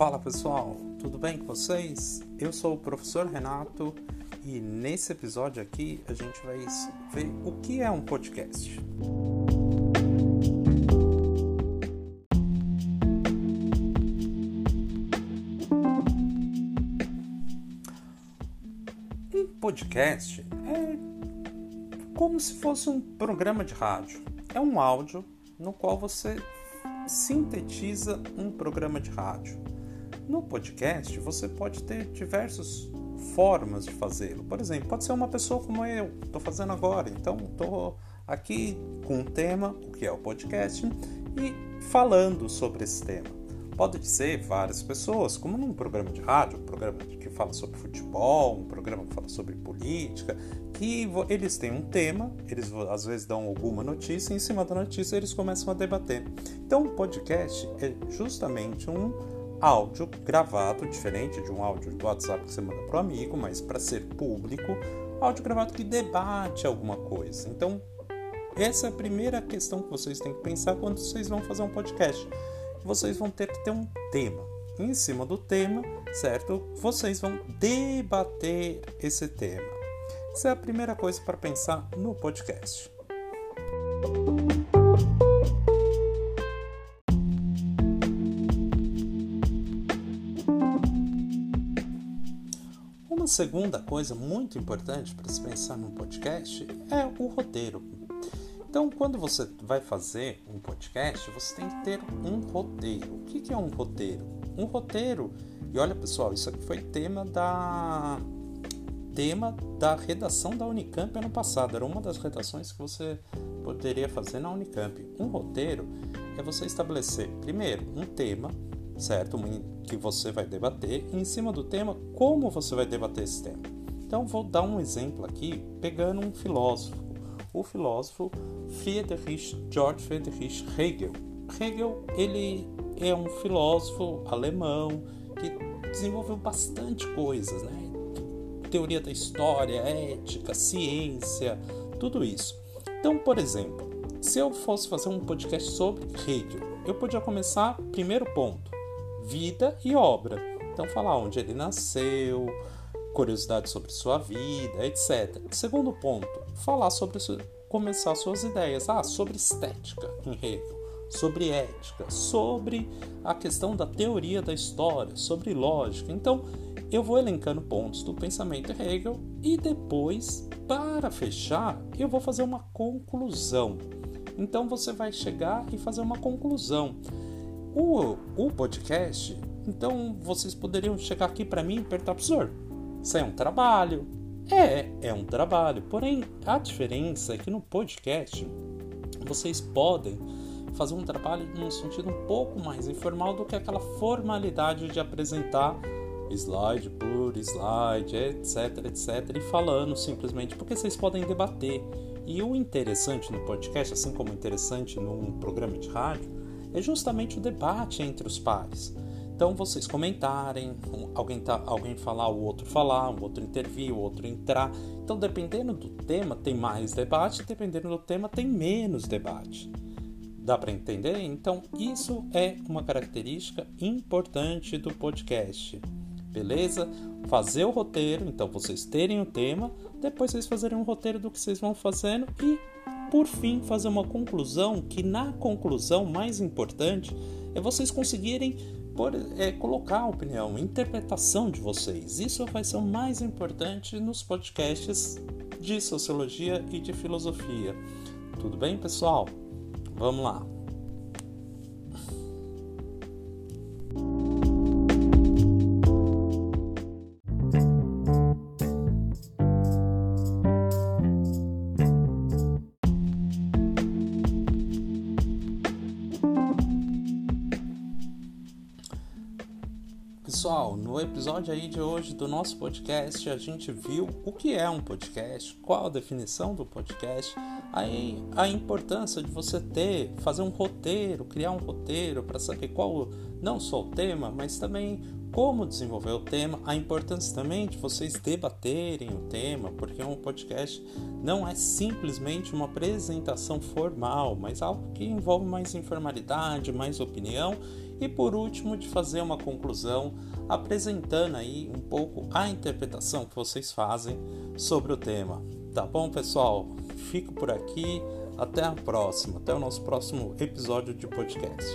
Fala pessoal, tudo bem com vocês? Eu sou o professor Renato e nesse episódio aqui a gente vai ver o que é um podcast. Um podcast é como se fosse um programa de rádio. É um áudio no qual você sintetiza um programa de rádio. No podcast, você pode ter diversas formas de fazê-lo. Por exemplo, pode ser uma pessoa como eu, estou fazendo agora. Então, estou aqui com um tema, o que é o podcast, e falando sobre esse tema. Pode ser várias pessoas, como num programa de rádio, um programa que fala sobre futebol, um programa que fala sobre política, que eles têm um tema, eles às vezes dão alguma notícia e em cima da notícia eles começam a debater. Então, o podcast é justamente um áudio gravado, diferente de um áudio do WhatsApp que você manda para o amigo, mas para ser público, áudio gravado que debate alguma coisa. Então, essa é a primeira questão que vocês têm que pensar quando vocês vão fazer um podcast vocês vão ter que ter um tema. Em cima do tema, certo? Vocês vão debater esse tema. Essa é a primeira coisa para pensar no podcast. Uma segunda coisa muito importante para se pensar num podcast é o roteiro. Então, quando você vai fazer um podcast, você tem que ter um roteiro. O que é um roteiro? Um roteiro, e olha pessoal, isso aqui foi tema da tema da redação da Unicamp ano passado. Era uma das redações que você poderia fazer na Unicamp. Um roteiro é você estabelecer, primeiro, um tema, certo? Que você vai debater, e em cima do tema, como você vai debater esse tema. Então, vou dar um exemplo aqui, pegando um filósofo o filósofo Friedrich Georg Friedrich Hegel. Hegel ele é um filósofo alemão que desenvolveu bastante coisas, né? Teoria da história, ética, ciência, tudo isso. Então, por exemplo, se eu fosse fazer um podcast sobre Hegel, eu podia começar primeiro ponto, vida e obra. Então, falar onde ele nasceu, curiosidades sobre sua vida, etc. Segundo ponto, falar sobre começar suas ideias, ah, sobre estética em Hegel, sobre ética, sobre a questão da teoria da história, sobre lógica. Então, eu vou elencando pontos do pensamento Hegel e depois, para fechar, eu vou fazer uma conclusão. Então, você vai chegar e fazer uma conclusão. O, o podcast, então vocês poderiam chegar aqui para mim e perguntar, professor, isso é um trabalho. É, é um trabalho. Porém, a diferença é que no podcast vocês podem fazer um trabalho num sentido um pouco mais informal do que aquela formalidade de apresentar slide por slide, etc, etc, e falando simplesmente porque vocês podem debater. E o interessante no podcast, assim como interessante num programa de rádio, é justamente o debate entre os pares. Então vocês comentarem, alguém, tá, alguém falar, o outro falar, o outro intervir, o outro entrar. Então, dependendo do tema, tem mais debate, dependendo do tema, tem menos debate. Dá para entender? Então, isso é uma característica importante do podcast. Beleza? Fazer o roteiro, então vocês terem o tema, depois vocês fazerem um roteiro do que vocês vão fazendo e, por fim, fazer uma conclusão, que na conclusão mais importante é vocês conseguirem por, é, colocar a opinião, a interpretação de vocês. Isso vai ser o mais importante nos podcasts de sociologia e de filosofia. Tudo bem, pessoal? Vamos lá. Pessoal, no episódio aí de hoje do nosso podcast, a gente viu o que é um podcast, qual a definição do podcast, aí a importância de você ter, fazer um roteiro, criar um roteiro para saber qual não só o tema, mas também como desenvolver o tema, a importância também de vocês debaterem o tema, porque um podcast não é simplesmente uma apresentação formal, mas algo que envolve mais informalidade, mais opinião E por último, de fazer uma conclusão apresentando aí um pouco a interpretação que vocês fazem sobre o tema. Tá bom, pessoal? Fico por aqui. Até a próxima. Até o nosso próximo episódio de podcast.